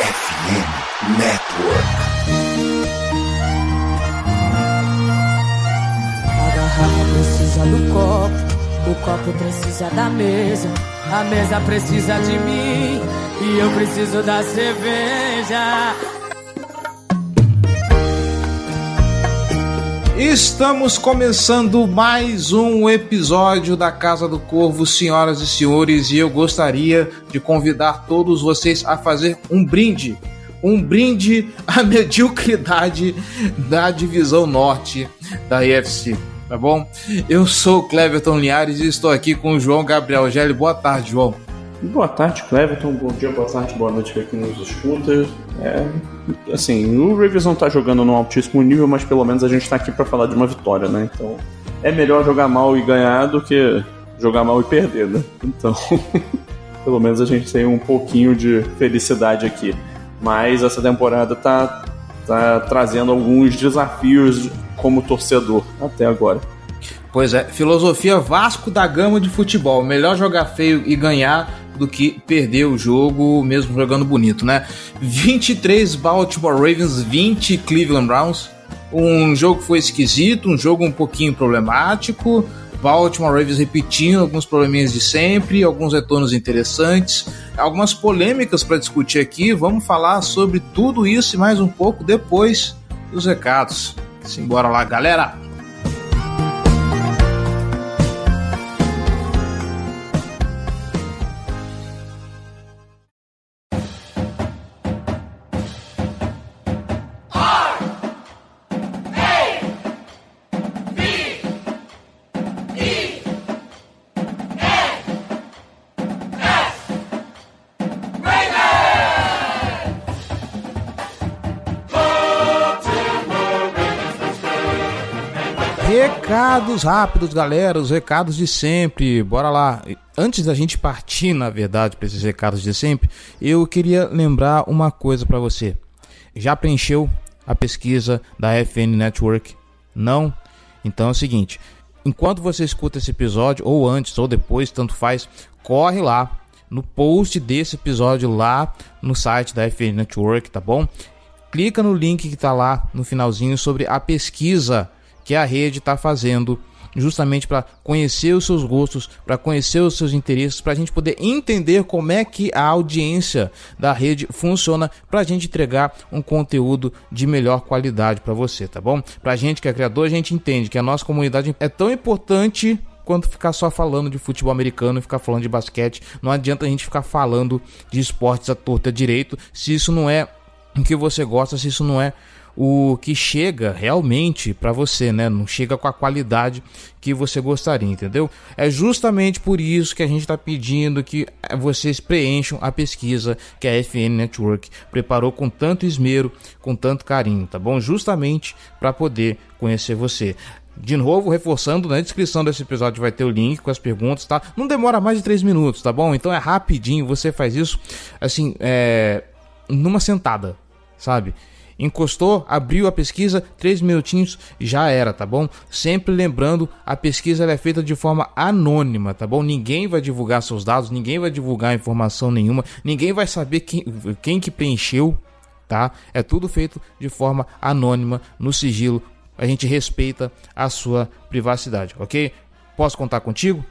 FM Network. A garrafa precisa do copo, o copo precisa da mesa, a mesa precisa de mim e eu preciso da cerveja. Estamos começando mais um episódio da Casa do Corvo, senhoras e senhores, e eu gostaria de convidar todos vocês a fazer um brinde. Um brinde à mediocridade da divisão norte da EFC, tá bom? Eu sou o Cleverton Linhares e estou aqui com o João Gabriel Gelli. Boa tarde, João. Boa tarde, Cleverton. Bom dia, boa tarde, boa noite para quem nos escuta. É, assim, o Ravens não tá jogando num altíssimo nível, mas pelo menos a gente tá aqui para falar de uma vitória, né? Então, é melhor jogar mal e ganhar do que jogar mal e perder, né? Então, pelo menos a gente tem um pouquinho de felicidade aqui. Mas essa temporada tá, tá trazendo alguns desafios como torcedor até agora. Pois é, filosofia Vasco da Gama de futebol. Melhor jogar feio e ganhar do que perder o jogo mesmo jogando bonito, né? 23 Baltimore Ravens, 20 Cleveland Browns. Um jogo que foi esquisito, um jogo um pouquinho problemático. Baltimore Ravens repetindo alguns probleminhas de sempre, alguns retornos interessantes, algumas polêmicas para discutir aqui. Vamos falar sobre tudo isso e mais um pouco depois dos recados. Simbora lá, galera! Recados rápidos, galera, os recados de sempre. Bora lá. Antes da gente partir, na verdade, para esses recados de sempre, eu queria lembrar uma coisa para você. Já preencheu a pesquisa da FN Network? Não? Então é o seguinte, enquanto você escuta esse episódio ou antes ou depois, tanto faz, corre lá no post desse episódio lá no site da FN Network, tá bom? Clica no link que tá lá no finalzinho sobre a pesquisa que a rede está fazendo justamente para conhecer os seus gostos, para conhecer os seus interesses, para a gente poder entender como é que a audiência da rede funciona, para a gente entregar um conteúdo de melhor qualidade para você, tá bom? Para a gente que é criador, a gente entende que a nossa comunidade é tão importante quanto ficar só falando de futebol americano e ficar falando de basquete. Não adianta a gente ficar falando de esportes à torta direito se isso não é o que você gosta, se isso não é o que chega realmente para você, né? Não chega com a qualidade que você gostaria, entendeu? É justamente por isso que a gente está pedindo que vocês preencham a pesquisa que a FN Network preparou com tanto esmero, com tanto carinho, tá bom? Justamente para poder conhecer você. De novo, reforçando, na descrição desse episódio vai ter o link com as perguntas, tá? Não demora mais de 3 minutos, tá bom? Então é rapidinho, você faz isso, assim, é... numa sentada, sabe? Encostou, abriu a pesquisa, três minutinhos já era, tá bom? Sempre lembrando, a pesquisa é feita de forma anônima, tá bom? Ninguém vai divulgar seus dados, ninguém vai divulgar informação nenhuma, ninguém vai saber quem, quem que preencheu, tá? É tudo feito de forma anônima, no sigilo. A gente respeita a sua privacidade, ok? Posso contar contigo?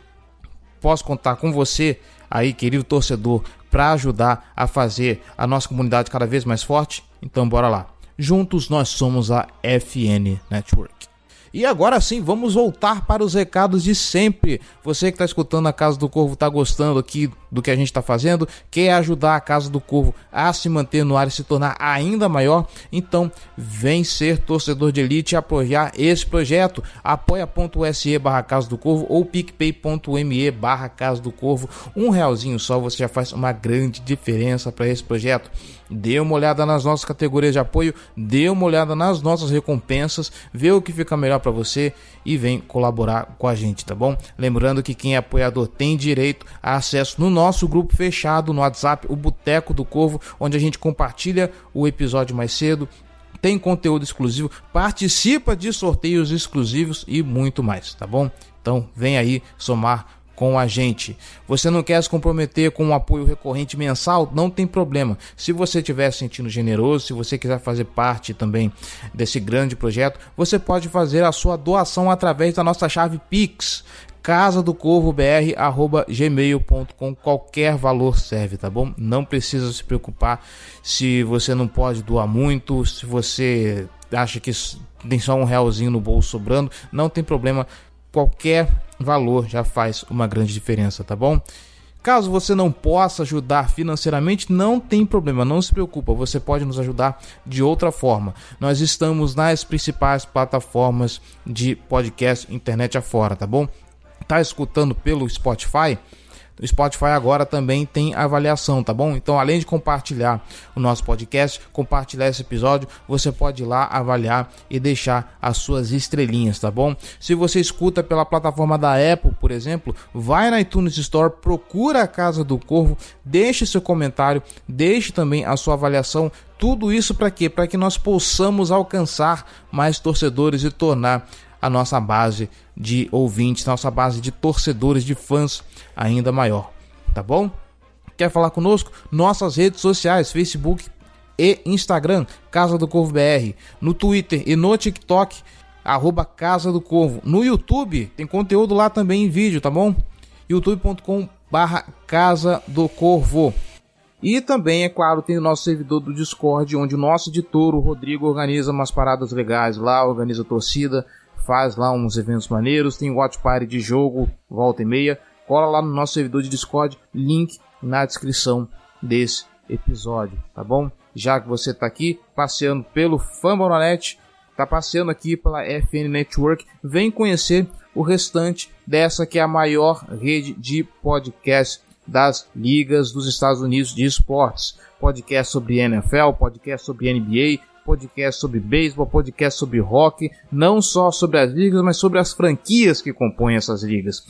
Posso contar com você aí, querido torcedor, para ajudar a fazer a nossa comunidade cada vez mais forte? Então bora lá. Juntos nós somos a FN Network. E agora sim, vamos voltar para os recados de sempre. Você que está escutando a Casa do Corvo está gostando aqui do que a gente está fazendo, quer ajudar a Casa do Corvo a se manter no ar e se tornar ainda maior, então vem ser torcedor de elite e apoiar esse projeto. apoia.se barra Casa do Corvo ou picpay.me barra Casa do Corvo. Um realzinho só você já faz uma grande diferença para esse projeto. Dê uma olhada nas nossas categorias de apoio, dê uma olhada nas nossas recompensas, vê o que fica melhor para você e vem colaborar com a gente, tá bom? Lembrando que quem é apoiador tem direito a acesso no nosso grupo fechado no WhatsApp, o Boteco do Corvo, onde a gente compartilha o episódio mais cedo, tem conteúdo exclusivo, participa de sorteios exclusivos e muito mais, tá bom? Então vem aí somar com a gente. Você não quer se comprometer com um apoio recorrente mensal? Não tem problema. Se você estiver sentindo generoso, se você quiser fazer parte também desse grande projeto, você pode fazer a sua doação através da nossa chave Pix casa do corvo br gmail.com qualquer valor serve tá bom não precisa se preocupar se você não pode doar muito se você acha que tem só um realzinho no bolso sobrando não tem problema qualquer valor já faz uma grande diferença, tá bom? Caso você não possa ajudar financeiramente, não tem problema, não se preocupa, você pode nos ajudar de outra forma. Nós estamos nas principais plataformas de podcast internet afora, tá bom? Tá escutando pelo Spotify? O Spotify agora também tem avaliação, tá bom? Então, além de compartilhar o nosso podcast, compartilhar esse episódio, você pode ir lá avaliar e deixar as suas estrelinhas, tá bom? Se você escuta pela plataforma da Apple, por exemplo, vai na iTunes Store, procura a Casa do Corvo, deixe seu comentário, deixe também a sua avaliação. Tudo isso para quê? Para que nós possamos alcançar mais torcedores e tornar a nossa base de ouvintes, nossa base de torcedores, de fãs ainda maior, tá bom? Quer falar conosco? Nossas redes sociais, Facebook e Instagram, Casa do Corvo BR, no Twitter e no TikTok, arroba Casa do Corvo. No YouTube tem conteúdo lá também em vídeo, tá bom? youtube.com barra Casa do Corvo. E também, é claro, tem o nosso servidor do Discord, onde o nosso editor, o Rodrigo, organiza umas paradas legais lá, organiza torcida, faz lá uns eventos maneiros, tem watch party de jogo, volta e meia. Cola lá no nosso servidor de Discord, link na descrição desse episódio, tá bom? Já que você está aqui passeando pelo Fambonanet, está passeando aqui pela FN Network, vem conhecer o restante dessa que é a maior rede de podcast das ligas dos Estados Unidos de esportes. Podcast sobre NFL, podcast sobre NBA, podcast sobre beisebol, podcast sobre rock, não só sobre as ligas, mas sobre as franquias que compõem essas ligas.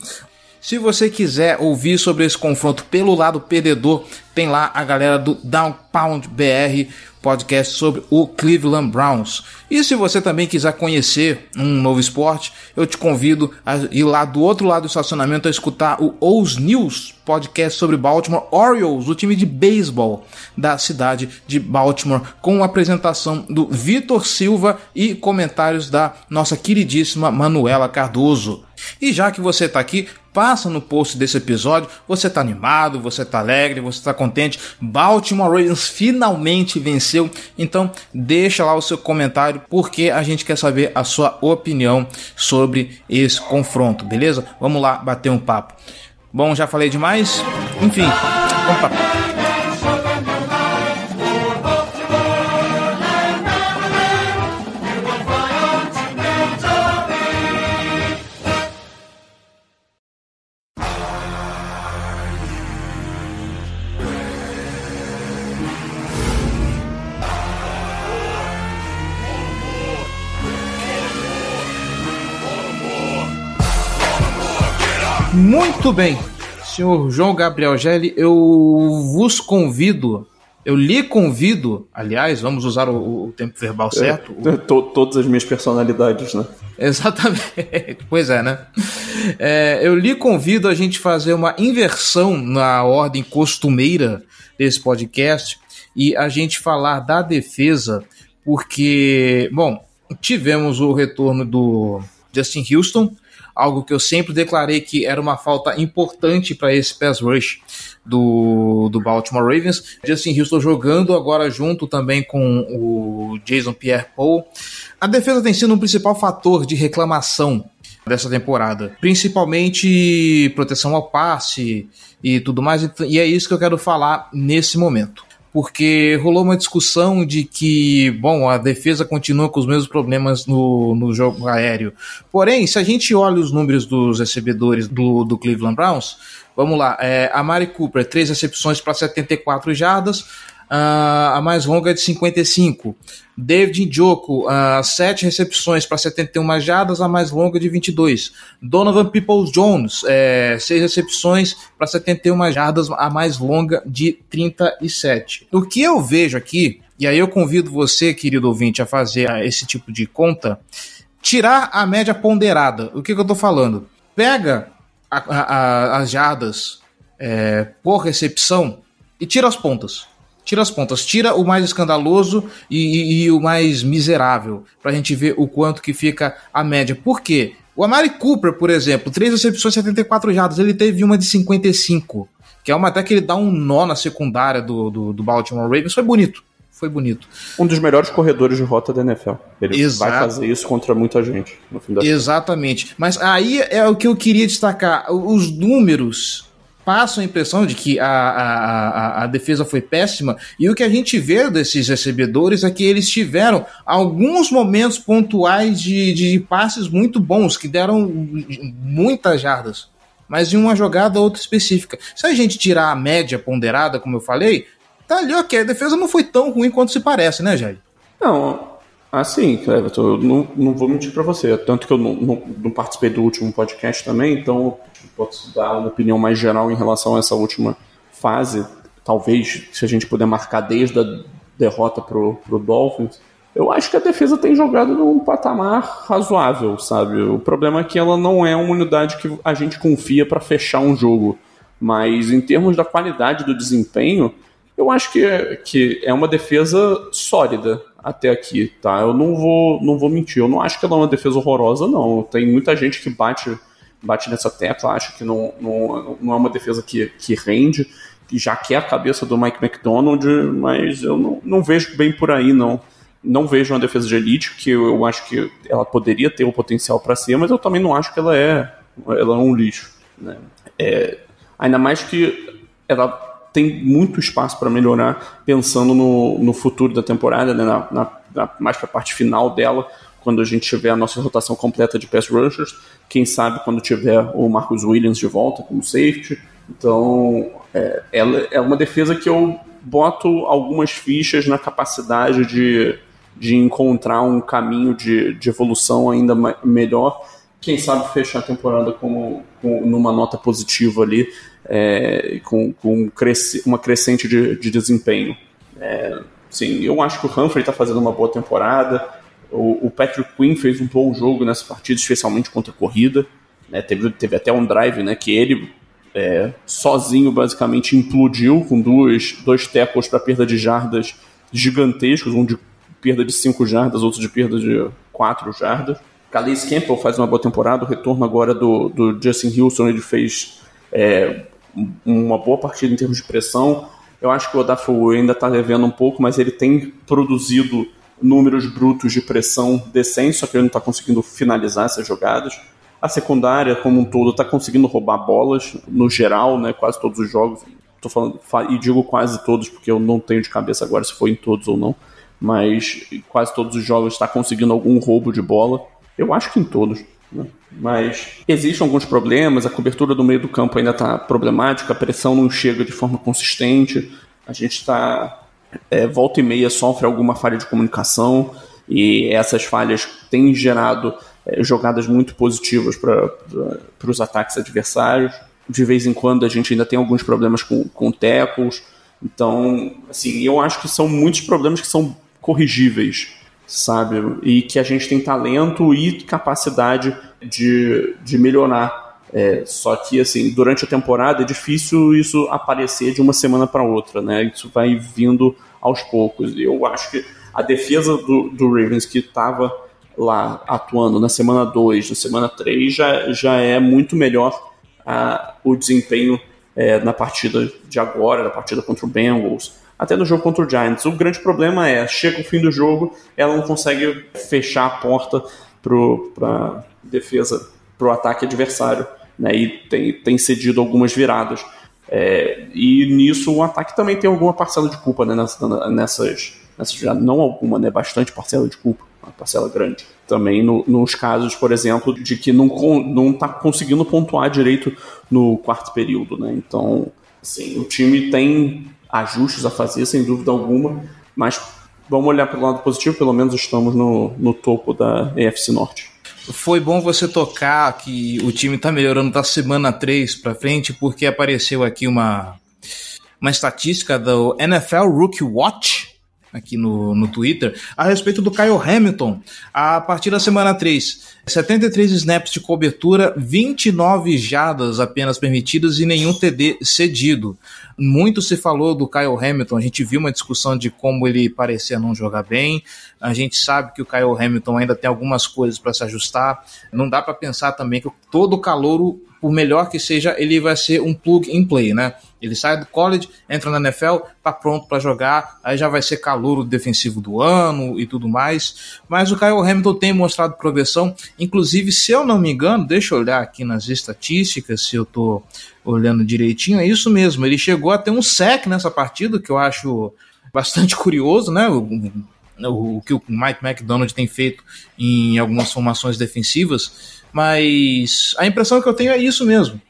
Se você quiser ouvir sobre esse confronto pelo lado perdedor, tem lá a galera do Down Pound BR, podcast sobre o Cleveland Browns. E se você também quiser conhecer um novo esporte, eu te convido a ir lá do outro lado do estacionamento a escutar o Os News, podcast sobre Baltimore Orioles, o time de beisebol da cidade de Baltimore, com a apresentação do Vitor Silva e comentários da nossa queridíssima Manuela Cardoso. E já que você está aqui, passa no post desse episódio. Você está animado, você está alegre, você está contente. Baltimore Ravens finalmente venceu. Então deixa lá o seu comentário porque a gente quer saber a sua opinião sobre esse confronto, beleza? Vamos lá bater um papo. Bom, já falei demais. Enfim, vamos para Muito bem, senhor João Gabriel Gelli, eu vos convido, eu lhe convido, aliás, vamos usar o, o tempo verbal é, certo? É, to, todas as minhas personalidades, né? Exatamente, pois é, né? É, eu lhe convido a gente fazer uma inversão na ordem costumeira desse podcast e a gente falar da defesa, porque, bom, tivemos o retorno do Justin Houston, algo que eu sempre declarei que era uma falta importante para esse pass rush do, do Baltimore Ravens. Justin Houston jogando agora junto também com o Jason Pierre-Paul. A defesa tem sido um principal fator de reclamação dessa temporada, principalmente proteção ao passe e tudo mais, e é isso que eu quero falar nesse momento porque rolou uma discussão de que, bom, a defesa continua com os mesmos problemas no, no jogo aéreo. Porém, se a gente olha os números dos recebedores do, do Cleveland Browns, vamos lá, é, a Mari Cooper, três recepções para 74 jardas, uh, a mais longa é de 55. David Njoku, uh, 7 recepções para 71 jardas, a mais longa de 22. Donovan Peoples-Jones, é, 6 recepções para 71 jardas, a mais longa de 37. O que eu vejo aqui, e aí eu convido você, querido ouvinte, a fazer esse tipo de conta, tirar a média ponderada. O que, que eu estou falando? Pega a, a, as jardas é, por recepção e tira as pontas. Tira as pontas, tira o mais escandaloso e, e, e o mais miserável, pra gente ver o quanto que fica a média. Por quê? O Amari Cooper, por exemplo, três recepções, 74 jardas, ele teve uma de 55, que é uma até que ele dá um nó na secundária do, do, do Baltimore Ravens. Foi bonito, foi bonito. Um dos melhores corredores de rota da NFL. Ele Exato. vai fazer isso contra muita gente, no fim da Exatamente. Mas aí é o que eu queria destacar. Os números passam a impressão de que a, a, a, a, defesa foi péssima, e o que a gente vê desses recebedores é que eles tiveram alguns momentos pontuais de, de passes muito bons, que deram muitas jardas, mas em uma jogada outra específica. Se a gente tirar a média ponderada, como eu falei, tá ali ok, a defesa não foi tão ruim quanto se parece, né, Jair? Não, assim, Cleverton, eu não, não vou mentir para você, tanto que eu não, não, não participei do último podcast também, então posso dar uma opinião mais geral em relação a essa última fase, talvez se a gente puder marcar desde a derrota pro, pro Dolphins, eu acho que a defesa tem jogado num patamar razoável, sabe? O problema é que ela não é uma unidade que a gente confia para fechar um jogo, mas em termos da qualidade do desempenho, eu acho que, que é uma defesa sólida até aqui, tá? Eu não vou, não vou mentir, eu não acho que ela é uma defesa horrorosa, não. Tem muita gente que bate bate nessa tecla, acho que não, não, não é uma defesa que, que rende, que já quer a cabeça do Mike McDonald, mas eu não, não vejo bem por aí, não. Não vejo uma defesa de elite, que eu, eu acho que ela poderia ter o potencial para ser, mas eu também não acho que ela é, ela é um lixo. Né? É, ainda mais que ela tem muito espaço para melhorar, pensando no, no futuro da temporada, né? na, na, na mais para a parte final dela, quando a gente tiver a nossa rotação completa de pass rushers, quem sabe quando tiver o Marcus Williams de volta como safety. Então, é, ela é uma defesa que eu boto algumas fichas na capacidade de, de encontrar um caminho de, de evolução ainda melhor. Quem sabe fechar a temporada como, com, numa nota positiva ali, é, com, com uma crescente de, de desempenho. É, sim, eu acho que o Humphrey está fazendo uma boa temporada. O, o, Patrick Quinn fez um bom jogo nessa partida, especialmente contra a corrida. Né? Teve, teve até um drive né, que ele é, sozinho basicamente implodiu com duas, dois tackles para perda de jardas gigantescos, um de perda de 5 jardas, outro de perda de 4 jardas. Calais Campbell faz uma boa temporada, o retorno agora do, do Justin Wilson, ele fez é, uma boa partida em termos de pressão. Eu acho que o Odafu ainda está devendo um pouco, mas ele tem produzido números brutos de pressão decentes, só que ele não está conseguindo finalizar essas jogadas. A secundária, como um todo, está conseguindo roubar bolas, no geral, né, quase todos os jogos. Tô falando, e digo quase todos, porque eu não tenho de cabeça agora se foi em todos ou não, mas quase todos os jogos está conseguindo algum roubo de bola. Eu acho que em todos. Né? Mas existem alguns problemas, a cobertura do meio do campo ainda está problemática, a pressão não chega de forma consistente, a gente está é, volta e meia sofre alguma falha de comunicação e essas falhas têm gerado é, jogadas muito positivas para os ataques adversários. De vez em quando a gente ainda tem alguns problemas com, com tackles. Então, assim, eu acho que são muitos problemas que são corrigíveis, sabe? E que a gente tem talento e capacidade de, de melhorar. É, só que, assim, durante a temporada é difícil isso aparecer de uma semana para outra, né? Isso vai vindo aos poucos. Eu acho que a defesa do, do Ravens, que estava lá atuando na semana 2, na semana 3, já, já é muito melhor a, o desempenho é, na partida de agora, na partida contra o Bengals, até no jogo contra o Giants. O grande problema é, chega o fim do jogo, ela não consegue fechar a porta para defesa, para o ataque adversário né, e tem, tem cedido algumas viradas. É, e nisso o ataque também tem alguma parcela de culpa né, nessas, nessas, nessas não alguma, né, bastante parcela de culpa, uma parcela grande. Também no, nos casos, por exemplo, de que não não está conseguindo pontuar direito no quarto período, né? Então, assim, o time tem ajustes a fazer, sem dúvida alguma, mas vamos olhar pelo lado positivo, pelo menos estamos no, no topo da EFC Norte. Foi bom você tocar que o time está melhorando da semana 3 para frente, porque apareceu aqui uma, uma estatística do NFL Rookie Watch, aqui no, no Twitter a respeito do Kyle Hamilton. A partir da semana 3, 73 snaps de cobertura, 29 jadas apenas permitidas e nenhum TD cedido. Muito se falou do Kyle Hamilton, a gente viu uma discussão de como ele parecia não jogar bem. A gente sabe que o Kyle Hamilton ainda tem algumas coisas para se ajustar. Não dá para pensar também que todo calouro por melhor que seja, ele vai ser um plug and play, né? Ele sai do college, entra na NFL, tá pronto para jogar, aí já vai ser calouro defensivo do ano e tudo mais. Mas o Kyle Hamilton tem mostrado progressão, inclusive, se eu não me engano, deixa eu olhar aqui nas estatísticas, se eu tô olhando direitinho, é isso mesmo, ele chegou a ter um sec nessa partida, que eu acho bastante curioso, né? O, que o Mike McDonald tem feito em algumas formações defensivas mas a impressão que eu tenho é isso mesmo.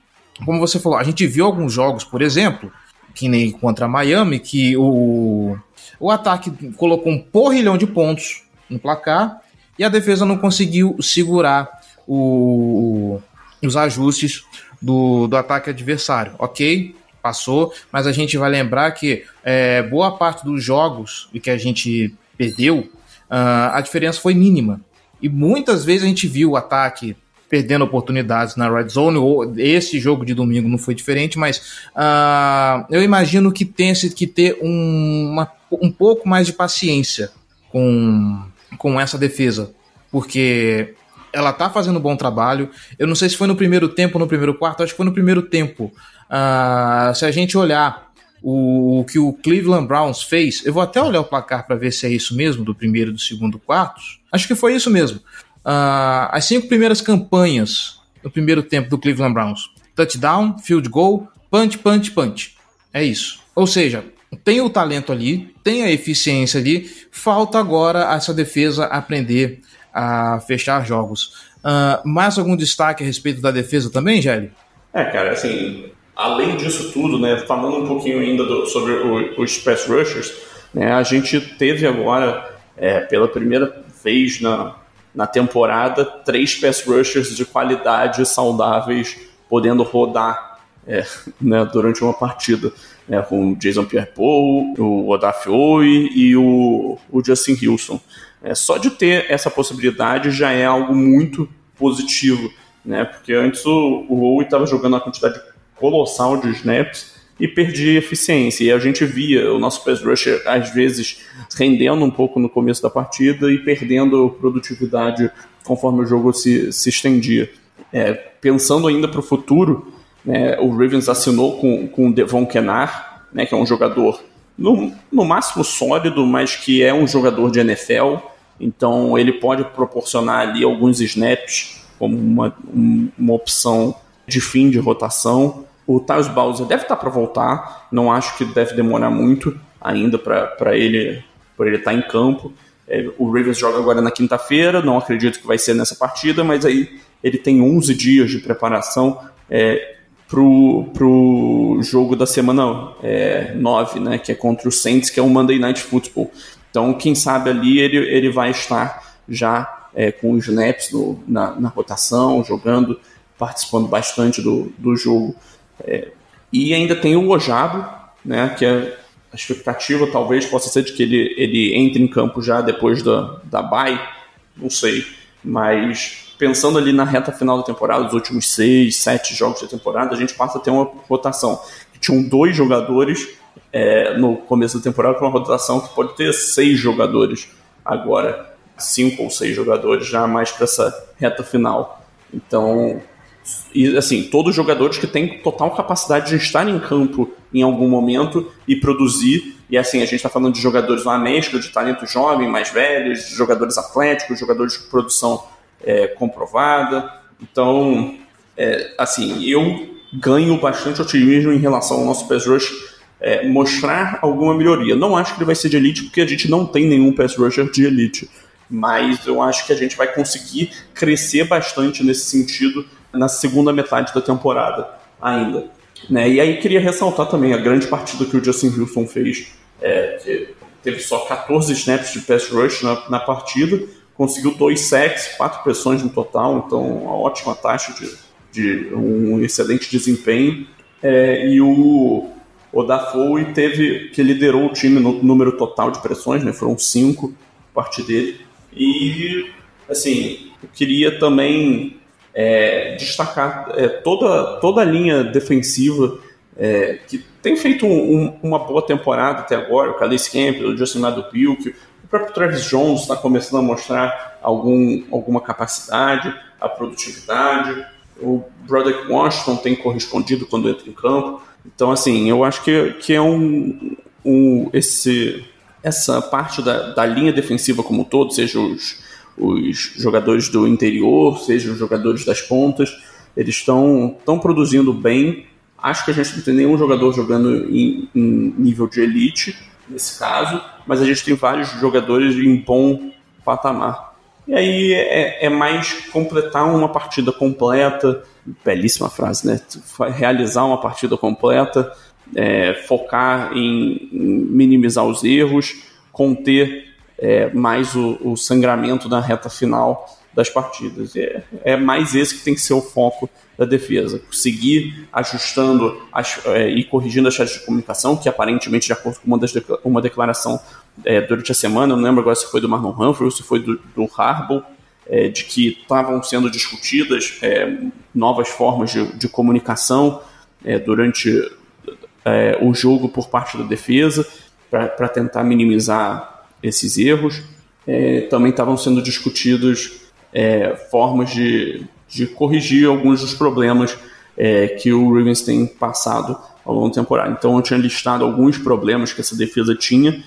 Como você falou, a gente viu alguns jogos, por exemplo, que nem contra Miami, que o, o ataque colocou um porrilhão de pontos no placar e a defesa não conseguiu segurar o, os ajustes do, do ataque adversário. Ok, passou, mas a gente vai lembrar que é, boa parte dos jogos que a gente perdeu, uh, a diferença foi mínima. E muitas vezes a gente viu o ataque perdendo oportunidades na red zone. Ou esse jogo de domingo não foi diferente, mas uh, eu imagino que tenha que ter um, uma, um pouco mais de paciência com, com essa defesa, porque ela tá fazendo um bom trabalho. Eu não sei se foi no primeiro tempo ou no primeiro quarto, acho que foi no primeiro tempo. Uh, se a gente olhar o, o, que o Cleveland Browns fez, eu vou até olhar o placar para ver se é isso mesmo, do primeiro e do segundo quartos. Acho que foi isso mesmo uh, as cinco primeiras campanhas no primeiro tempo do Cleveland Browns: touchdown, field goal, punch, punch, punch. É isso. Ou seja, tem o talento ali, tem a eficiência ali, falta agora essa defesa aprender a fechar jogos. Uh, mais algum destaque a respeito da defesa também, Gelli? É, cara, assim, além disso tudo, né, falando um pouquinho ainda do, sobre os pass rushers, né, a gente teve agora, é, pela primeira vez na, na temporada, três pass rushers de qualidade saudáveis podendo rodar é, né, durante uma partida, né, com o Jason Pierre-Paul, o Odaf Oi e o, o Justin Wilson. É, só de ter essa possibilidade já é algo muito positivo, né, porque antes o, o estava jogando uma quantidade colossal de snaps e perdia eficiência. E a gente via o nosso pass rusher, às vezes, rendendo um pouco no começo da partida e perdendo produtividade conforme o jogo se, se estendia. É, pensando ainda para o futuro, né, o Ravens assinou com, com o Devon Kenar, né, que é um jogador no, no máximo sólido, mas que é um jogador de NFL, então ele pode proporcionar ali alguns snaps como uma, uma opção de fim de rotação. O Tyus Bowser deve estar para voltar, não acho que deve demorar muito ainda para ele para ele estar em campo. É, o Ravens joga agora na quinta-feira, não acredito que vai ser nessa partida, mas aí ele tem 11 dias de preparação é, pro, pro jogo da semana é, 9, né, que é contra o Saints, que é o Monday Night Football. Então, quem sabe ali ele, ele vai estar já é, com os snaps no, na, na rotação, jogando, participando bastante do, do jogo. É, e ainda tem o Ojabo, né, que é, a expectativa talvez possa ser de que ele, ele entre em campo já depois da, da bye, não sei. Mas pensando ali na reta final da temporada, os últimos seis, sete jogos da temporada, a gente passa a ter uma rotação. Tinham dois jogadores é, no começo da temporada com uma rotação que pode ter seis jogadores agora, cinco ou seis jogadores já mais para essa reta final. Então e assim, todos jogadores que têm total capacidade de estar em campo em algum momento e produzir. E assim, a gente está falando de jogadores uma mescla de talento jovem, mais velhos, jogadores atléticos, jogadores de produção é, comprovada. Então, é, assim, eu ganho bastante otimismo em relação ao nosso pass rush é, mostrar alguma melhoria. Não acho que ele vai ser de elite, porque a gente não tem nenhum pass rusher de elite. Mas eu acho que a gente vai conseguir crescer bastante nesse sentido na segunda metade da temporada ainda. Né? E aí queria ressaltar também a grande partida que o Justin Wilson fez, é, teve só 14 snaps de pass rush na, na partida, conseguiu dois sacks, quatro pressões no total, então uma ótima taxa de, de um excelente desempenho. É, e o, Dafoe teve que liderou o time no número total de pressões, né? Foram cinco a partir dele. E assim, eu queria também é, destacar é, toda, toda a linha defensiva é, que tem feito um, um, uma boa temporada até agora, o Calais Campbell, o Justin Madupiuk, o próprio Travis Jones está começando a mostrar algum, alguma capacidade, a produtividade, o Broderick Washington tem correspondido quando entra em campo. Então, assim, eu acho que, que é um, um esse, essa parte da, da linha defensiva como um todo, seja os, os jogadores do interior, seja os jogadores das pontas, eles estão produzindo bem. Acho que a gente não tem nenhum jogador jogando em, em nível de elite, nesse caso, mas a gente tem vários jogadores em bom patamar. E aí é, é, mais completar uma partida completa, belíssima frase, né? Realizar uma partida completa, é, focar em, em, minimizar os erros, conter é, mais o, o, sangramento na reta final das partidas. É, é, mais esse que tem que ser o foco da defesa. Seguir ajustando as, é, e corrigindo as redes de comunicação, que aparentemente, de acordo com uma, das, uma declaração é, durante a semana, eu não lembro agora se foi do Marlon Humphrey ou se foi do, do Harbaugh, é, de que estavam sendo discutidas é, novas formas de, de comunicação durante o jogo por parte da defesa, para tentar minimizar esses erros. É, também estavam sendo discutidos é, formas de, de corrigir alguns dos problemas que o Ravens tem passado ao longo da temporada. Então eu tinha listado alguns problemas que essa defesa tinha.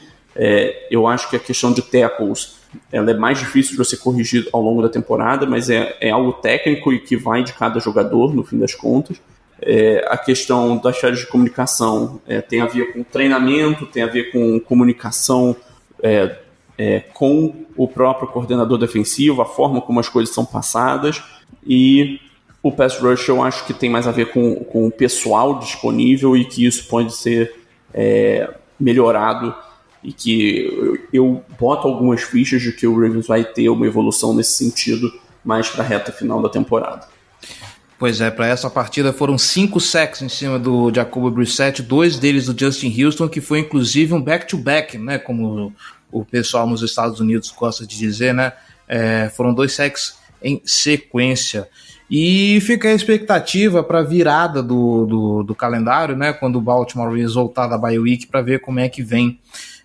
eu acho que a questão de tackles ela é mais difícil de você corrigir ao longo da temporada, mas é, é algo técnico e que vai de cada jogador, no fim das contas. É, a questão das redes de comunicação é, tem a ver com treinamento, tem a ver com comunicação é, é, com o próprio coordenador defensivo, a forma como as coisas são passadas e o pass rush eu acho que tem mais a ver com, com o pessoal disponível e que isso pode ser é, melhorado e que eu, eu boto algumas fichas de que o Ravens vai ter uma evolução nesse sentido mais para a reta final da temporada. Pois é, para essa partida foram cinco sacks em cima do Jacobo Brissett, dois deles do Justin Houston, que foi inclusive um back-to-back, -back, né? Como o pessoal nos Estados Unidos gosta de dizer, né? É, foram dois sacks em sequência. E fica a expectativa para a virada do, do, do, calendário, né? Quando o Baltimore voltar da bye week para ver como é que vem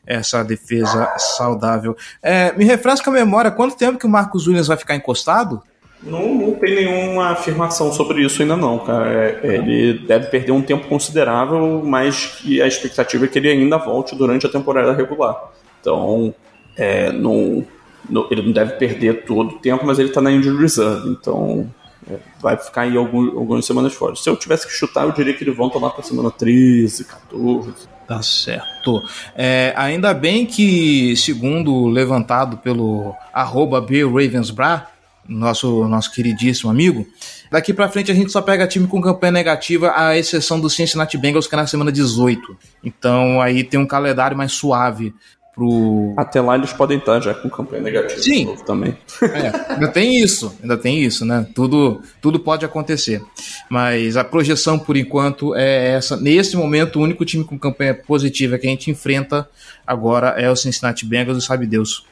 essa defesa saudável. É, me refresca a memória, quanto tempo que o Marcos Williams vai ficar encostado? Não, não tem nenhuma afirmação sobre isso ainda não, cara. É, ele deve perder um tempo considerável, mas a expectativa é que ele ainda volte durante a temporada regular. Então, é, não, não, ele não deve perder todo o tempo, mas ele está na injury reserve, então é, vai ficar aí algum, algumas semanas fora. Se eu tivesse que chutar, eu diria que ele volta lá para semana 13, 14. Tá certo. É, ainda bem que, segundo levantado pelo arroba Ravensbra, nosso, nosso queridíssimo amigo, daqui para frente a gente só pega time com campanha negativa, à exceção do Cincinnati Bengals, que é na semana 18. Então aí tem um calendário mais suave pro. Até lá eles podem estar já com campanha negativa Sim. também. É, ainda tem isso, ainda tem isso, né? Tudo, tudo pode acontecer. Mas a projeção, por enquanto, é essa. Nesse momento, o único time com campanha positiva que a gente enfrenta agora é o Cincinnati Bengals e sabe Deus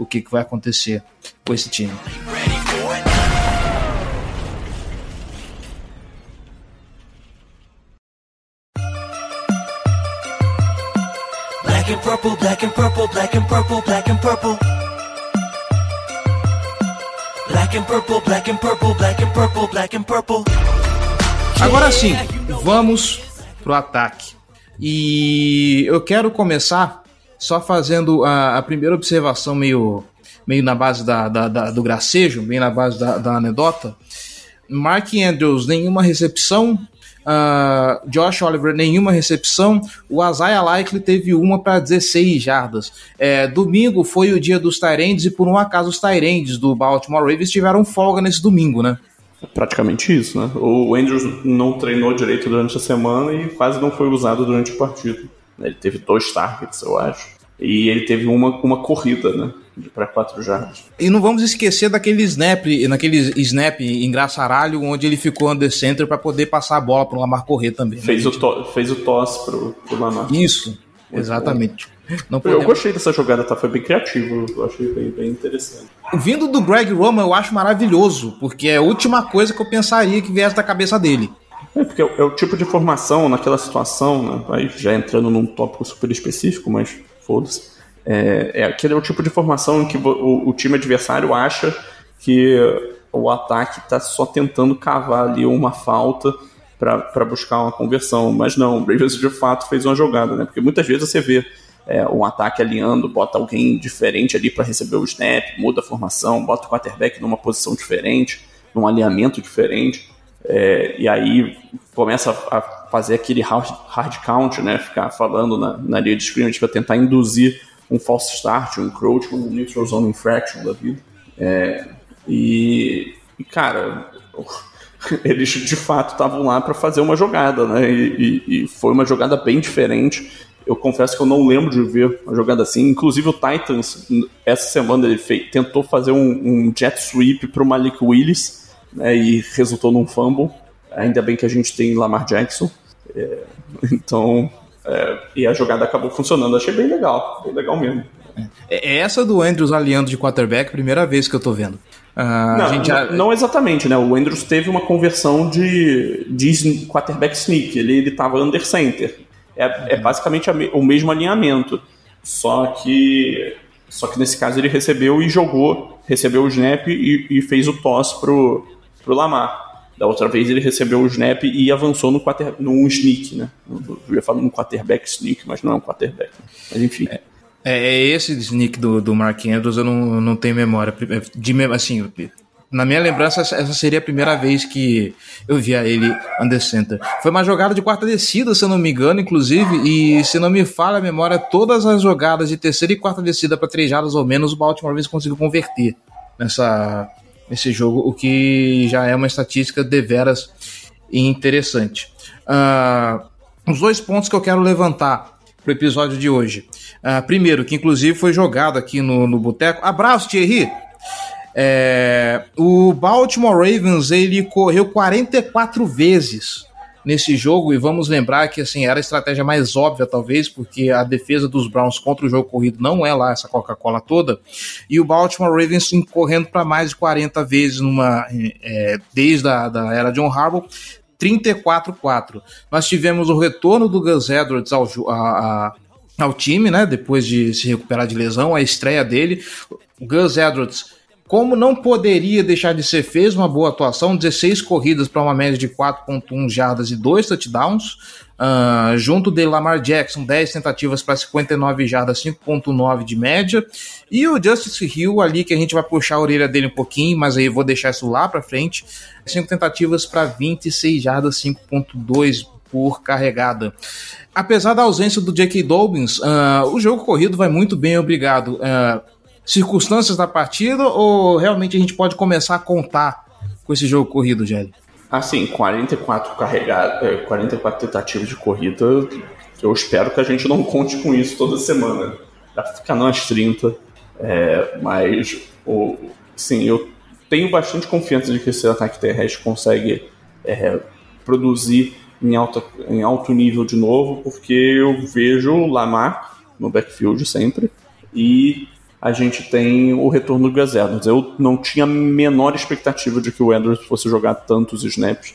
o que, que vai acontecer com esse time. and purple, black and purple, black and purple, black and purple. Black and purple, black and purple, black and purple, black and purple. Agora sim, vamos pro ataque. E eu quero começar só fazendo a, a primeira observação meio, meio na base da, da, da, do gracejo, bem na base da, da anedota. Mark Andrews, nenhuma recepção, Uh, Josh Oliver, nenhuma recepção. O Isaiah Likely teve uma para 16 jardas. É, domingo foi o dia dos Tyrands e por um acaso os Tyrands do Baltimore Ravens tiveram folga nesse domingo, né? Praticamente isso, né? O Andrews não treinou direito durante a semana e quase não foi usado durante o partido. Ele teve dois targets, eu acho. E ele teve uma, uma corrida, né? Para quatro jardas. E não vamos esquecer daquele snap, naquele snap em Graçaralho, onde ele ficou under center para poder passar a bola para o Lamar correr também. Né, fez, o to, fez o tosse pro, pro Lamar. Isso, exatamente. Não podemos... Eu gostei dessa jogada, tá? Foi bem criativo, eu achei bem, bem interessante. Vindo do Greg Roman, eu acho maravilhoso, porque é a última coisa que eu pensaria que viesse da cabeça dele. É, porque é o tipo de formação naquela situação, né? Aí já entrando num tópico super específico, mas foda-se. É, é, aquele é o tipo de formação em que o, o time adversário acha que o ataque está só tentando cavar ali uma falta para buscar uma conversão. Mas não, o Ravens de fato fez uma jogada, né? Porque muitas vezes você vê é, um ataque alinhando, bota alguém diferente ali para receber o snap, muda a formação, bota o quarterback numa posição diferente, num alinhamento diferente. É, e aí começa a fazer aquele hard, hard count, né? Ficar falando na, na linha de scrimmage para tentar induzir um false start, um encroach, um neutral zone infraction da vida. É, e, cara, eles de fato estavam lá para fazer uma jogada, né? E, e, e, foi uma jogada bem diferente. Eu confesso que eu não lembro de ver uma jogada assim. Inclusive o Titans, essa semana, ele fez, tentou fazer um, um jet sweep para o Malik Willis né, e resultou num fumble. Ainda bem que a gente tem Lamar Jackson. É, então, é, e a jogada acabou funcionando. Achei bem legal, bem legal mesmo. É, é essa do Andrews aliando de quarterback, primeira vez que eu tô vendo. Uh, não, já... não, exatamente, né? O Andrews teve uma conversão de, de quarterback sneak. Ele, ele tava under center. É, uhum. é basicamente o mesmo alinhamento. Só que só que nesse caso ele recebeu e jogou, recebeu o snap e, e fez o toss pro, pro Lamar. Da outra vez ele recebeu o snap e avançou no, quarter, no sneak, né? Eu ia falar no quarterback sneak, mas não é um quarterback. Mas enfim. É, é esse sneak do, do Mark Andrews, eu não, não tenho memória. De, assim, na minha lembrança, essa seria a primeira vez que eu via ele under center. Foi uma jogada de quarta descida, se eu não me engano, inclusive, e se não me falha a memória, todas as jogadas de terceira e quarta descida para três jardas ou menos, o Baltimore conseguiu converter nessa, nesse jogo, o que já é uma estatística deveras interessante. Uh, os dois pontos que eu quero levantar para o episódio de hoje. Uh, primeiro, que inclusive foi jogado aqui no, no Boteco. Abraço, Thierry! É, o Baltimore Ravens ele correu 44 vezes nesse jogo e vamos lembrar que assim era a estratégia mais óbvia talvez porque a defesa dos Browns contra o jogo corrido não é lá essa Coca-Cola toda e o Baltimore Ravens correndo para mais de 40 vezes numa é, desde a da era John Harbaugh 34-4 nós tivemos o retorno do Gus Edwards ao, a, a, ao time né depois de se recuperar de lesão a estreia dele. O Gus Edwards como não poderia deixar de ser, fez uma boa atuação, 16 corridas para uma média de 4.1 jardas e 2 touchdowns. Uh, junto de Lamar Jackson, 10 tentativas para 59 jardas, 5.9 de média. E o Justice Hill ali, que a gente vai puxar a orelha dele um pouquinho, mas aí eu vou deixar isso lá para frente. 5 tentativas para 26 jardas, 5.2 por carregada. Apesar da ausência do J.K. Dobbins, uh, o jogo corrido vai muito bem, obrigado. Uh, circunstâncias da partida ou realmente a gente pode começar a contar com esse jogo corrido, Gelli? Assim, 44 carregados, 44 tentativas de corrida, eu espero que a gente não conte com isso toda semana. Dá pra ficar nas 30. É, mas, o, sim, eu tenho bastante confiança de que esse ataque terrestre consegue é, produzir em, alta, em alto nível de novo, porque eu vejo o Lamar no backfield sempre e a gente tem o retorno do Gus Edwards. Eu não tinha a menor expectativa de que o Edwards fosse jogar tantos snaps,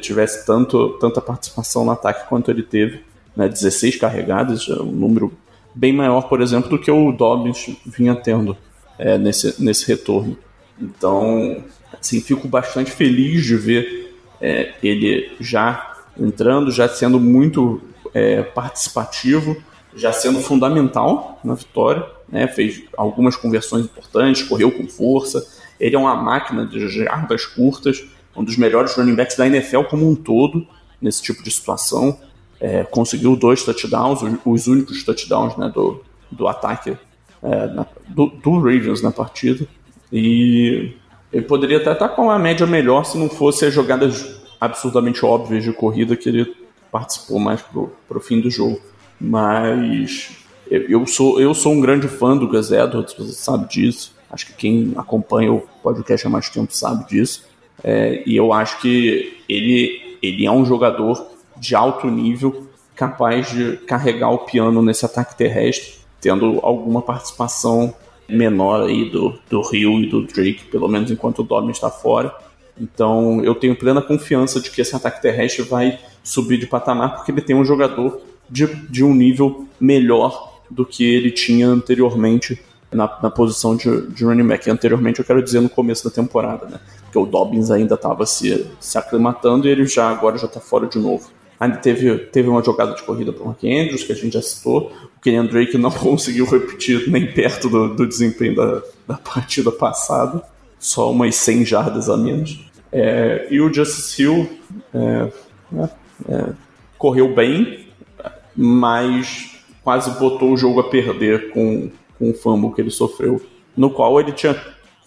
tivesse tanto, tanta participação no ataque quanto ele teve. Né, 16 carregadas, é um número bem maior, por exemplo, do que o Dobbins vinha tendo é, nesse, nesse retorno. Então, assim, fico bastante feliz de ver é, ele já entrando, já sendo muito é, participativo, já sendo fundamental na vitória né, fez algumas conversões importantes, correu com força. Ele é uma máquina de jardas curtas, um dos melhores running backs da NFL como um todo nesse tipo de situação. É, conseguiu dois touchdowns, os únicos touchdowns né, do, do ataque é, na, do, do Ravens na partida. E ele poderia até estar com uma média melhor se não fosse as jogadas absurdamente óbvias de corrida que ele participou mais pro, pro fim do jogo. Mas Eu, sou, eu sou um grande fã do Gus Edwards, você sabe disso. Acho que quem acompanha o podcast há mais tempo sabe disso. É, e eu acho que ele, ele é um jogador de alto nível, capaz de carregar o piano nesse ataque terrestre, tendo alguma participação menor aí do, do Rio e do Drake, pelo menos enquanto o Dobbin está fora. Então eu tenho plena confiança de que esse ataque terrestre vai subir de patamar, porque ele tem um jogador de, de um nível melhor do que ele tinha anteriormente na, na posição de, de running back. anteriormente eu quero dizer no começo da temporada, né? Porque o Dobbins ainda estava se, se aclimatando e ele já agora já está fora de novo. Ainda teve, teve uma jogada de corrida para o Mark Andrews, que a gente já citou. O Kenyan Drake não conseguiu repetir nem perto do, do desempenho da, da partida passada. Só umas 100 jardas a menos. É, e o Justice Hill é, é, é, correu bem, mas quase botou o jogo a perder com, com o fumble que ele sofreu, no qual ele tinha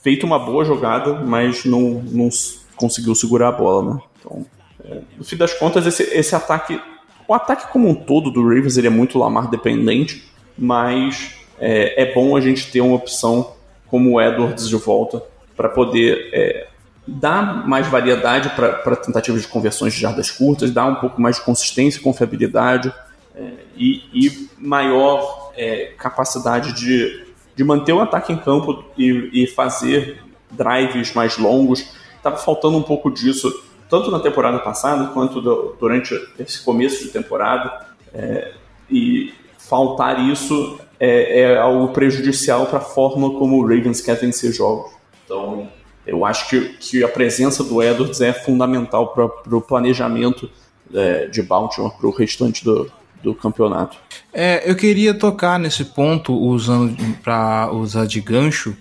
feito uma boa jogada, mas não, não conseguiu segurar a bola, né? Então, é, no fim das contas, esse, esse ataque, o ataque como um todo do Ravens ele é muito Lamar dependente, mas é, é bom a gente ter uma opção como o Edwards de volta para poder é, dar mais variedade para tentativas de conversões de jardas curtas, dar um pouco mais de consistência e confiabilidade é, e, e, maior é, capacidade de, de manter o ataque em campo e, e fazer drives mais longos. Estava faltando um pouco disso, tanto na temporada passada quanto do, durante esse começo de temporada. É, e faltar isso é, é algo prejudicial para a forma como o Ravens quer vencer jogos. Então, eu acho que, que a presença do Edwards é fundamental para o planejamento é, de Baltimore para o restante do, do campeonato. É, eu queria tocar nesse ponto usando para usar de gancho,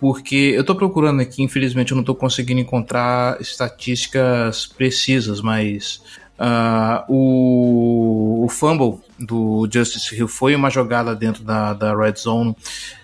porque eu estou procurando aqui, infelizmente eu não estou conseguindo encontrar estatísticas precisas, mas uh, o, o fumble do Justice Hill foi uma jogada dentro da, da red zone.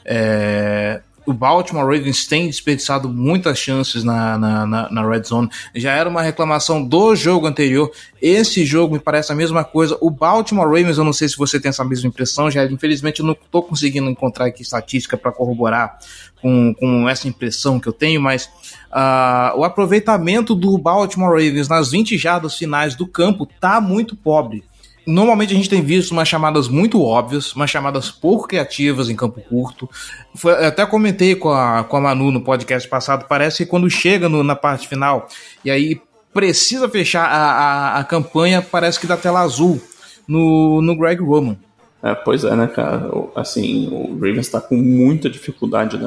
É, o Baltimore Ravens tem desperdiçado muitas chances na, na, na, na, red zone. Já era uma reclamação do jogo anterior. Esse jogo me parece a mesma coisa. O Baltimore Ravens, eu não sei se você tem essa mesma impressão, já infelizmente eu não estou conseguindo encontrar aqui estatística para corroborar com, com essa impressão que eu tenho, mas uh, o aproveitamento do Baltimore Ravens nas 20 jardas finais do campo tá muito pobre normalmente a gente tem visto umas chamadas muito óbvias, umas chamadas pouco criativas em campo curto. Foi, até comentei com a, com a Manu no podcast passado, parece que quando chega no, na parte final e aí precisa fechar a, a, a, campanha, parece que dá tela azul no, no Greg Roman. É, pois é, né, cara? Assim, o Ravens está com muita dificuldade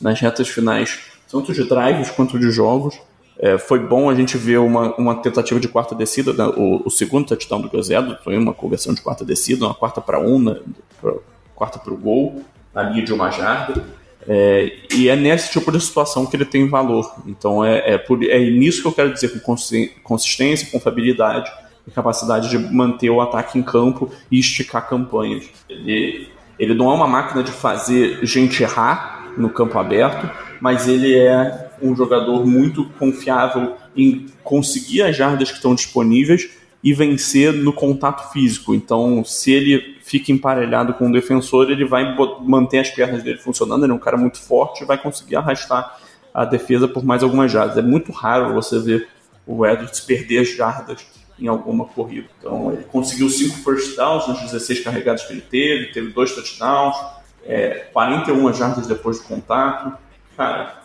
nas retas finais, tanto de drives quanto de jogos. É, foi bom a gente ver uma, uma tentativa de quarta descida, né? o, o, segundo touchdown do Gozedo foi uma conversão de quarta descida, uma quarta para um, né? pra, quarta para o gol, na linha de uma jarda. É, e é nesse tipo de situação que ele tem valor. Então é, é, por, é nisso que eu quero dizer com consistência, confiabilidade e capacidade de manter o ataque em campo e esticar campanhas. Ele, ele não é uma máquina de fazer gente errar no campo aberto, mas ele é um jogador muito confiável em conseguir as jardas que estão disponíveis e vencer no contato físico. Então, se ele fica emparelhado com o defensor, ele vai manter as pernas dele funcionando. Ele é um cara muito forte e vai conseguir arrastar a defesa por mais algumas jardas. É muito raro você ver o Edwards perder as jardas em alguma corrida. Então, ele conseguiu cinco first downs nos 16 carregados que ele teve, teve dois touchdowns, é, 41 jardas depois do contato. Cara,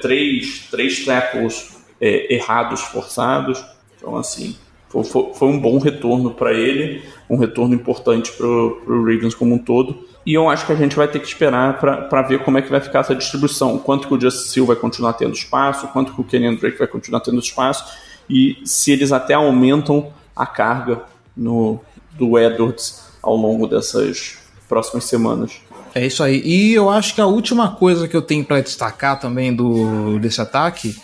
três, três tackles é, errados forçados. Então, assim, foi, foi um bom retorno para ele, um retorno importante para o Ravens como um todo. E eu acho que a gente vai ter que esperar para ver como é que vai ficar essa distribuição. Quanto que o Justice Hill vai continuar tendo espaço, quanto que o Kenyon Drake vai continuar tendo espaço, e se eles até aumentam a carga no, do Edwards ao longo dessas próximas semanas. É isso aí. E eu acho que a última coisa que eu tenho para destacar também do desse ataque,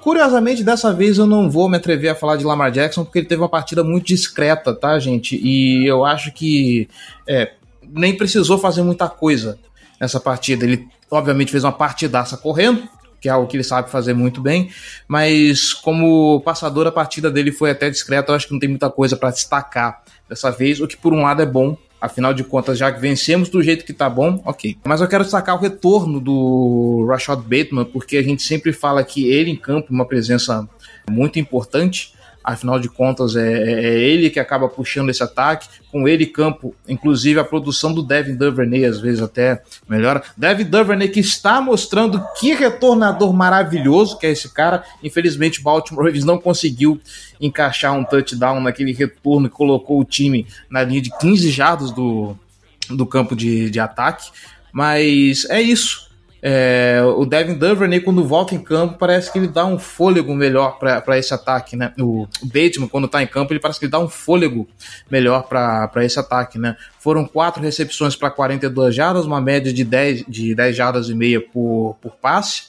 curiosamente dessa vez eu não vou me atrever a falar de Lamar Jackson porque ele teve uma partida muito discreta, tá, gente? E eu acho que é, nem precisou fazer muita coisa nessa partida. Ele obviamente fez uma partidaça correndo, que é algo que ele sabe fazer muito bem, mas como passador a partida dele foi até discreta, eu acho que não tem muita coisa para destacar dessa vez, o que por um lado é bom, Afinal de contas, já que vencemos do jeito que tá bom, ok. Mas eu quero destacar o retorno do Rashad Bateman, porque a gente sempre fala que ele em campo é uma presença muito importante. Afinal de contas, é, é, é, ele que acaba puxando esse ataque. Com ele, campo, inclusive a produção do Devin Duvernay, às vezes até melhora. Devin Duvernay que está mostrando que retornador maravilhoso que é esse cara. Infelizmente, Baltimore Ravens não conseguiu encaixar um touchdown naquele retorno que colocou o time na linha de 15 jardas do, do campo de, de ataque. Mas é isso. É, o Devin Duvernay, quando volta em campo, parece que ele dá um fôlego melhor para esse ataque, né? O Bateman, quando está em campo, ele parece que ele dá um fôlego melhor para esse ataque, né? Foram quatro recepções para 42 jardas, uma média de 10, de 10 jardas e meia por, por passe.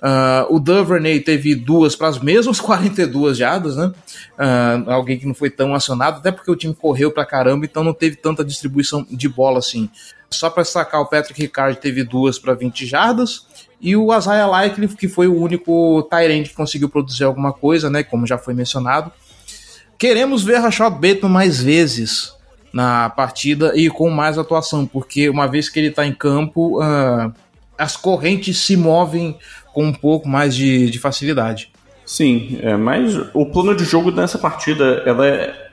Uh, o Duvernay teve duas para as mesmas 42 jardas, né? Uh, alguém que não foi tão acionado, até porque o time correu para caramba, então não teve tanta distribuição de bola assim. Só para destacar, o Patrick Ricard teve duas para 20 jardas. E o Isaiah Likely, que foi o único Tyrant que conseguiu produzir alguma coisa, né? Como já foi mencionado. Queremos ver Rashad Bateman mais vezes na partida e com mais atuação, porque uma vez que ele está em campo, uh, as correntes se movem com um pouco mais de, de facilidade. Sim, é, mas o plano de jogo dessa partida ela é,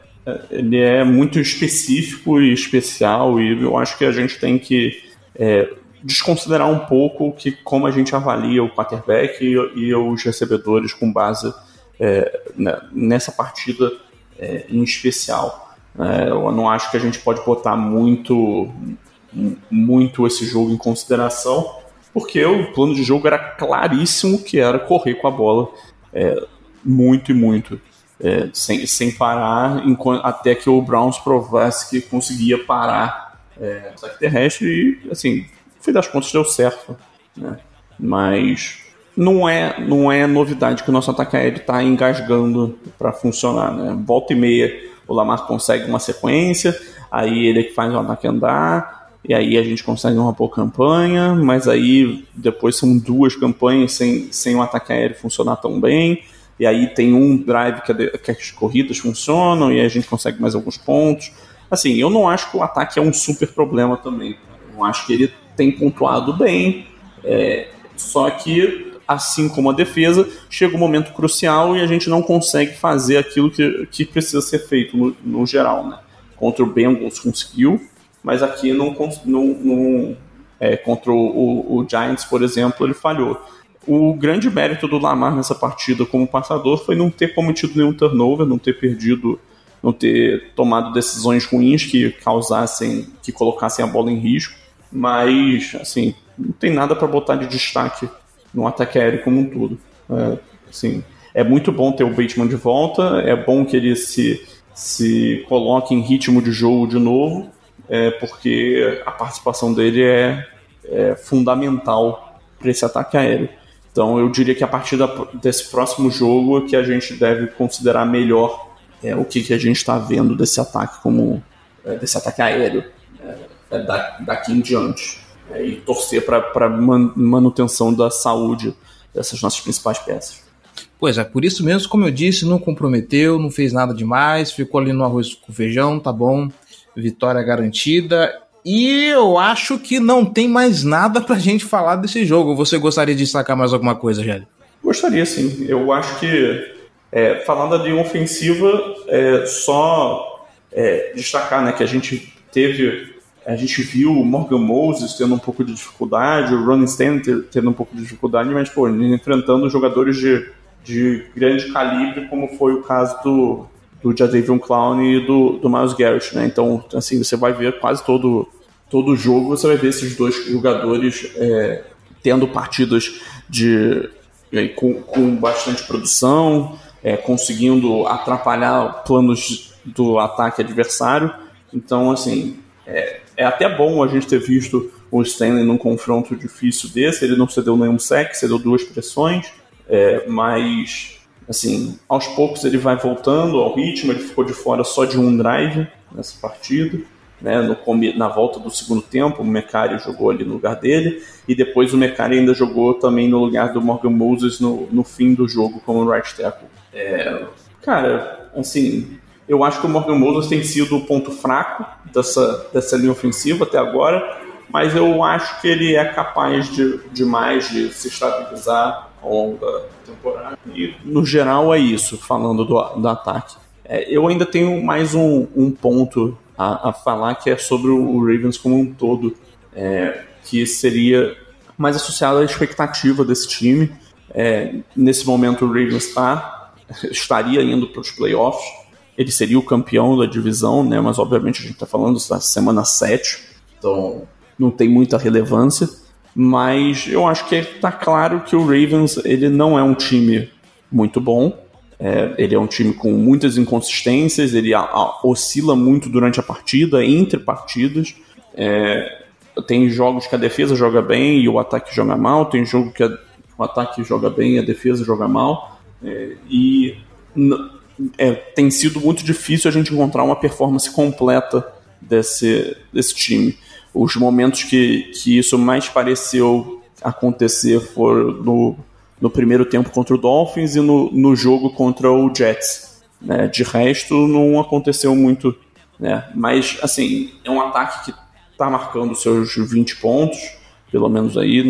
ele é muito específico e especial e eu acho que a gente tem que é, desconsiderar um pouco que como a gente avalia o quarterback e, e os recebedores com base é, né, nessa partida é, em especial. É, eu não acho que a gente pode botar muito muito esse jogo em consideração, porque o plano de jogo era claríssimo que era correr com a bola é, muito e muito é, sem, sem parar até que o Browns provasse que conseguia parar é, o ataque terrestre e, assim, no fim das contas deu certo. Né? Mas não é, não é novidade que o nosso ataque aéreo está engasgando para funcionar. Né? Volta e meia o Lamar consegue uma sequência, aí ele é que faz o ataque andar, e aí a gente consegue uma boa campanha, mas aí depois são duas campanhas sem, sem o ataque aéreo funcionar tão bem e aí tem um drive que, que as corridas funcionam e a gente consegue mais alguns pontos. Assim, eu não acho que o ataque é um super problema também. Eu acho que ele tem pontuado bem, é, só que, assim como a defesa, chega um momento crucial e a gente não consegue fazer aquilo que, que precisa ser feito no, no geral. Né? Contra o Bengals conseguiu, mas aqui não, não, não é, contra o, o Giants, por exemplo, ele falhou. O grande mérito do Lamar nessa partida como passador foi não ter cometido nenhum turnover, não ter perdido, não ter tomado decisões ruins que causassem, que colocassem a bola em risco. Mas, assim, não tem nada para botar de destaque no ataque aéreo como um todo. É, assim, é muito bom ter o Bateman de volta, é bom que ele se, se coloque em ritmo de jogo de novo, é, porque a participação dele é, é fundamental para esse ataque aéreo. Então eu diria que a partir da, desse próximo jogo é que a gente deve considerar melhor é, o que, que a gente está vendo desse ataque como é, desse ataque aéreo é, é da, daqui em diante. É, e torcer para man, manutenção da saúde dessas nossas principais peças. Pois é, por isso mesmo, como eu disse, não comprometeu, não fez nada demais, ficou ali no arroz com feijão, tá bom, vitória garantida e eu acho que não tem mais nada pra gente falar desse jogo. Você gostaria de destacar mais alguma coisa, Gélio? Gostaria, sim. Eu acho que, é, falando de ofensiva, é, só é, destacar né, que a gente teve. A gente viu o Morgan Moses tendo um pouco de dificuldade, o Ronnie Stanley tendo um pouco de dificuldade, mas, pô, enfrentando jogadores de, de grande calibre, como foi o caso do, do Jadavion Clown e do, do Miles Garrett, né? Então, assim, você vai ver quase todo todo jogo você vai ver esses dois jogadores é, tendo partidas de, é, com, com, bastante produção, é, conseguindo atrapalhar planos do ataque adversário. Então, assim, é, é, até bom a gente ter visto o Stanley num confronto difícil desse. Ele não cedeu nenhum sec, cedeu duas pressões, é, mas, assim, aos poucos ele vai voltando ao ritmo. Ele ficou de fora só de um drive nessa partida né, no, na volta do segundo tempo, o Mecari jogou ali no lugar dele, e depois o Mecari ainda jogou também no lugar do Morgan Moses no, no fim do jogo como right tackle. É, cara, assim, Eu acho que o Morgan Moses tem sido o ponto fraco dessa, dessa linha ofensiva até agora, mas eu acho que ele é capaz de, de mais de se estabilizar ao longo da temporada. E no geral é isso, falando do, do ataque. É, eu ainda tenho mais um, um ponto a, a, falar que é sobre o Ravens como um todo, é, que seria mais associado à expectativa desse time. É, nesse momento o Ravens tá, estaria indo para os playoffs, ele seria o campeão da divisão, né, mas obviamente a gente está falando da semana 7, então não tem muita relevância. Mas eu acho que está claro que o Ravens ele não é um time muito bom, é, ele é um time com muitas inconsistências, ele a, a, oscila muito durante a partida, entre partidas. É, tem jogos que a defesa joga bem e o ataque joga mal, tem jogo que a, o ataque joga bem e a defesa joga mal. É, e é, tem sido muito difícil a gente encontrar uma performance completa desse, desse time. Os momentos que, que isso mais pareceu acontecer foram no no primeiro tempo contra o Dolphins e no, no jogo contra o Jets. Né? De resto, não aconteceu muito. Né? Mas, assim, é um ataque que está marcando seus 20 pontos, pelo menos aí,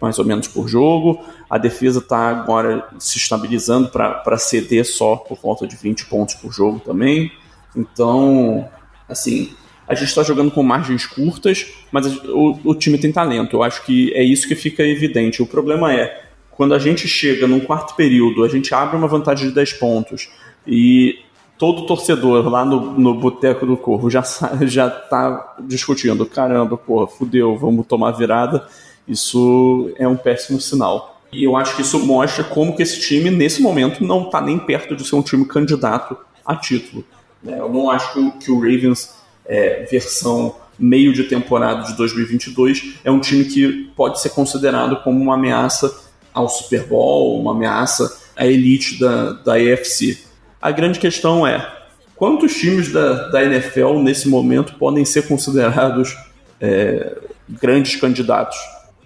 mais ou menos por jogo. A defesa está agora se estabilizando para ceder só por volta de 20 pontos por jogo também. Então, assim, a gente está jogando com margens curtas, mas o, o, time tem talento. Eu acho que é isso que fica evidente. O problema é, quando a gente chega num quarto período, a gente abre uma vantagem de 10 pontos e todo torcedor lá no, no Boteco do Corvo já, já tá discutindo: caramba, porra, fudeu, vamos tomar virada. Isso é um péssimo sinal. E eu acho que isso mostra como que esse time, nesse momento, não está nem perto de ser um time candidato a título. Né? Eu não acho que o Ravens, é, versão meio de temporada de 2022, é um time que pode ser considerado como uma ameaça ao Super Bowl, uma ameaça à elite da, da AFC. A grande questão é: quantos times da, da NFL nesse momento podem ser considerados é, grandes candidatos?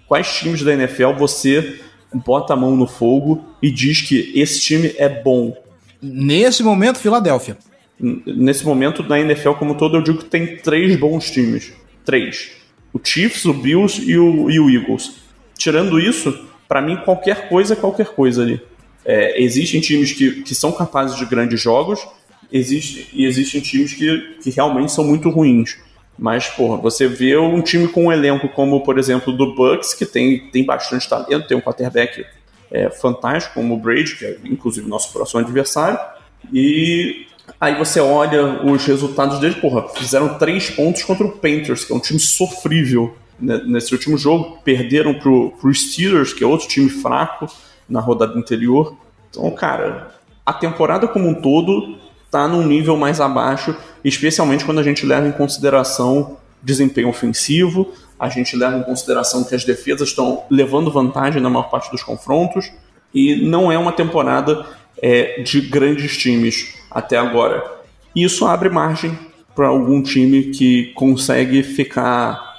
Quais times da NFL você bota a mão no fogo e diz que esse time é bom? Nesse momento, Filadélfia. Nesse momento, na NFL como todo, eu digo que tem três bons times. Três. O Chiefs, o Bills e o, e o Eagles. Tirando isso, para mim, qualquer coisa é qualquer coisa ali. É, existem times que, que são capazes de grandes jogos existe, e existem times que, que realmente são muito ruins. Mas, porra, você vê um time com um elenco como, por exemplo, do Bucks, que tem, tem bastante talento, tem um quarterback é, fantástico, como o Brady, que é inclusive nosso próximo adversário, e aí você olha os resultados deles, porra, fizeram três pontos contra o Panthers, que é um time sofrível nesse último jogo. Perderam pro, pro Steelers, que é outro time fraco na rodada anterior. Então, cara, a temporada como um todo tá num nível mais abaixo, especialmente quando a gente leva em consideração desempenho ofensivo, a gente leva em consideração que as defesas estão levando vantagem na maior parte dos confrontos, e não é uma temporada é, de grandes times até agora. Isso abre margem para algum time que consegue ficar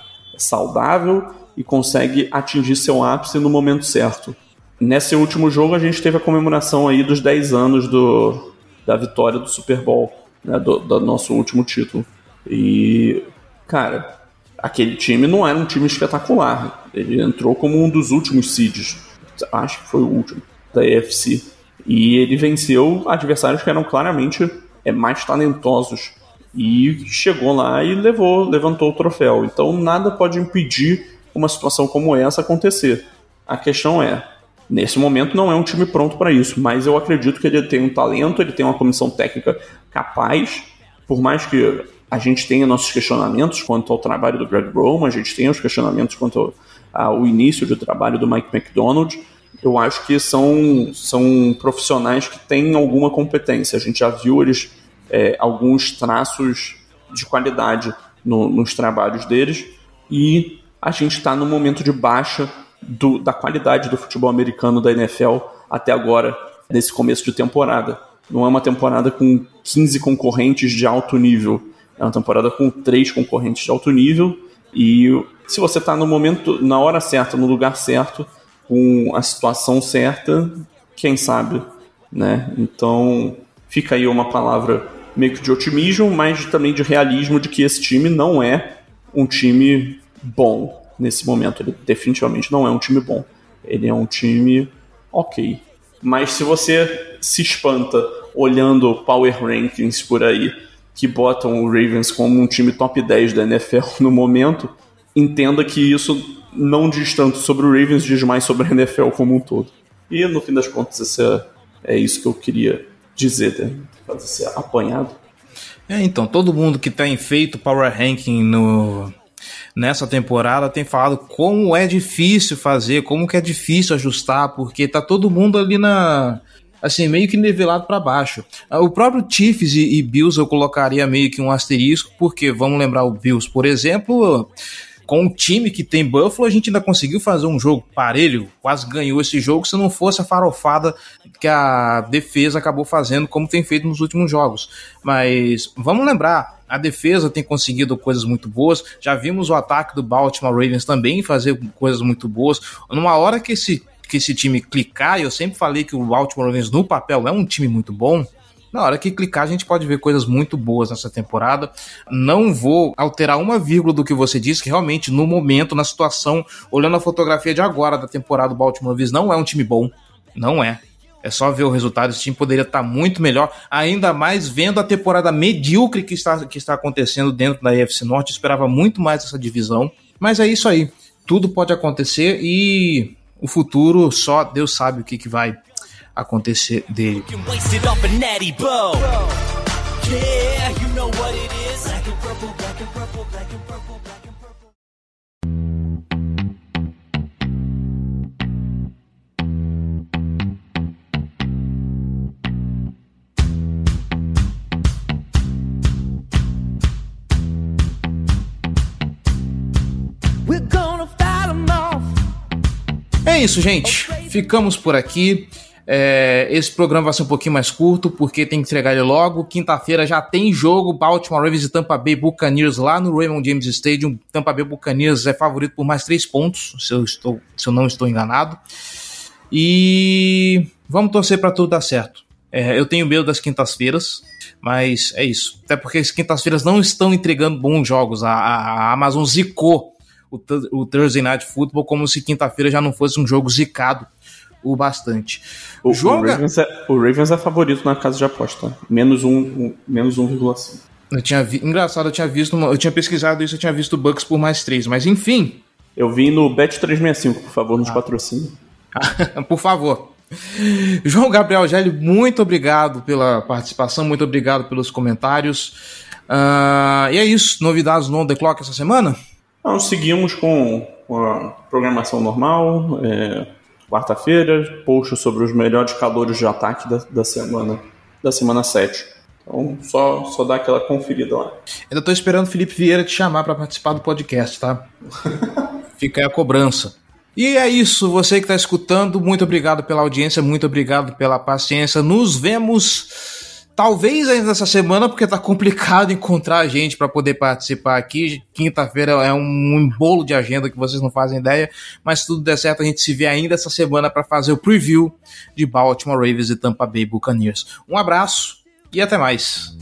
saudável e consegue atingir seu ápice no momento certo. Nesse último jogo a gente teve a comemoração aí dos 10 anos do, da vitória do Super Bowl, né, do, do nosso último título. E, cara, aquele time não era um time espetacular. Ele entrou como um dos últimos seeds, acho que foi o último, da EFC. E ele venceu adversários que eram claramente é, mais talentosos e chegou lá e levou, levantou o troféu. Então nada pode impedir uma situação como essa acontecer. A questão é, nesse momento não é um time pronto para isso, mas eu acredito que ele tem um talento, ele tem uma comissão técnica capaz, por mais que a gente tenha nossos questionamentos quanto ao trabalho do Greg Roman, a gente tenha os questionamentos quanto ao início do trabalho do Mike McDonald, eu acho que são, são profissionais que têm alguma competência. A gente já viu eles é, alguns traços de qualidade no, nos trabalhos deles e a gente está no momento de baixa do, da qualidade do futebol americano da NFL até agora, nesse começo de temporada. Não é uma temporada com 15 concorrentes de alto nível, é uma temporada com três concorrentes de alto nível e se você está no momento, na hora certa, no lugar certo, com a situação certa, quem sabe, né? Então fica aí uma palavra meio que de otimismo, mas também de realismo de que esse time não é um time bom nesse momento. Ele definitivamente não é um time bom. Ele é um time ok. Mas se você se espanta olhando Power Rankings por aí, que botam o Ravens como um time top 10 da NFL no momento, entenda que isso não diz tanto sobre o Ravens, diz mais sobre a NFL como um todo. E no fim das contas, é, é isso que eu queria dizer, né? Fazer esse apanhado. É, então, todo mundo que tem feito Power Ranking no, nessa temporada tem falado como é difícil fazer, como que é difícil ajustar, porque tá todo mundo ali na assim, meio que nivelado para baixo. O próprio Chiefs e, e Bills eu colocaria meio que um asterisco, porque vamos lembrar o Bills, por exemplo, com o time que tem Buffalo, a gente ainda conseguiu fazer um jogo parelho, quase ganhou esse jogo se não fosse a farofada que a defesa acabou fazendo, como tem feito nos últimos jogos. Mas vamos lembrar, a defesa tem conseguido coisas muito boas. Já vimos o ataque do Baltimore Ravens também fazer coisas muito boas. Numa hora que esse, que esse time clicar, eu sempre falei que o Baltimore Ravens no papel é um time muito bom. Na hora que clicar, a gente pode ver coisas muito boas nessa temporada. Não vou alterar uma vírgula do que você disse, que realmente, no momento, na situação, olhando a fotografia de agora da temporada do Baltimore Ravens, não é um time bom. Não é. É só ver o resultado. Esse time poderia estar muito melhor, ainda mais vendo a temporada medíocre que está, que está acontecendo dentro da AFC Norte. Eu esperava muito mais essa divisão. Mas é isso aí. Tudo pode acontecer e o futuro só Deus sabe o que, que vai acontecer dele. É isso, gente. Ficamos por aqui. É, esse programa vai ser um pouquinho mais curto, porque tem que entregar ele logo. Quinta-feira já tem jogo, Baltimore Ravens e Tampa Bay Buccaneers lá no Raymond James Stadium. Tampa Bay Buccaneers é favorito por mais três pontos, se eu, estou, se eu não estou enganado. E vamos torcer para tudo dar certo. É, eu tenho medo das quintas-feiras, mas é isso. Até porque as quintas-feiras não estão entregando bons jogos. A, a Amazon zicou o, o Thursday Night Football como se quinta-feira já não fosse um jogo zicado o bastante. O, Joga... o, Ravens, é, o Ravens é favorito na casa de aposta. Menos 1,5. Um, menos 1,5. Eu tinha vi... Engraçado, eu tinha visto. Uma... Eu tinha pesquisado isso, eu tinha visto o Bucks por mais 3, mas enfim. Eu vi no Bet365, por favor, nos ah. patrocínios. por favor. João Gabriel Gelli, muito obrigado pela participação, muito obrigado pelos comentários. Uh, e é isso, novidades no On The Clock essa semana? Não, seguimos com a programação normal. É quarta-feira, post sobre os melhores calores de ataque da, da semana da semana 7. Então, só, só dá aquela conferida lá. Ainda estou esperando o Felipe Vieira te chamar para participar do podcast, tá? Fica aí a cobrança. E é isso, você que está escutando, muito obrigado pela audiência, muito obrigado pela paciência. Nos vemos Talvez ainda essa semana, porque tá complicado encontrar gente para poder participar aqui. Quinta-feira é um bolo de agenda que vocês não fazem ideia, mas se tudo der certo, a gente se vê ainda essa semana para fazer o preview de Baltimore Ravens e Tampa Bay Buccaneers. Um abraço e até mais.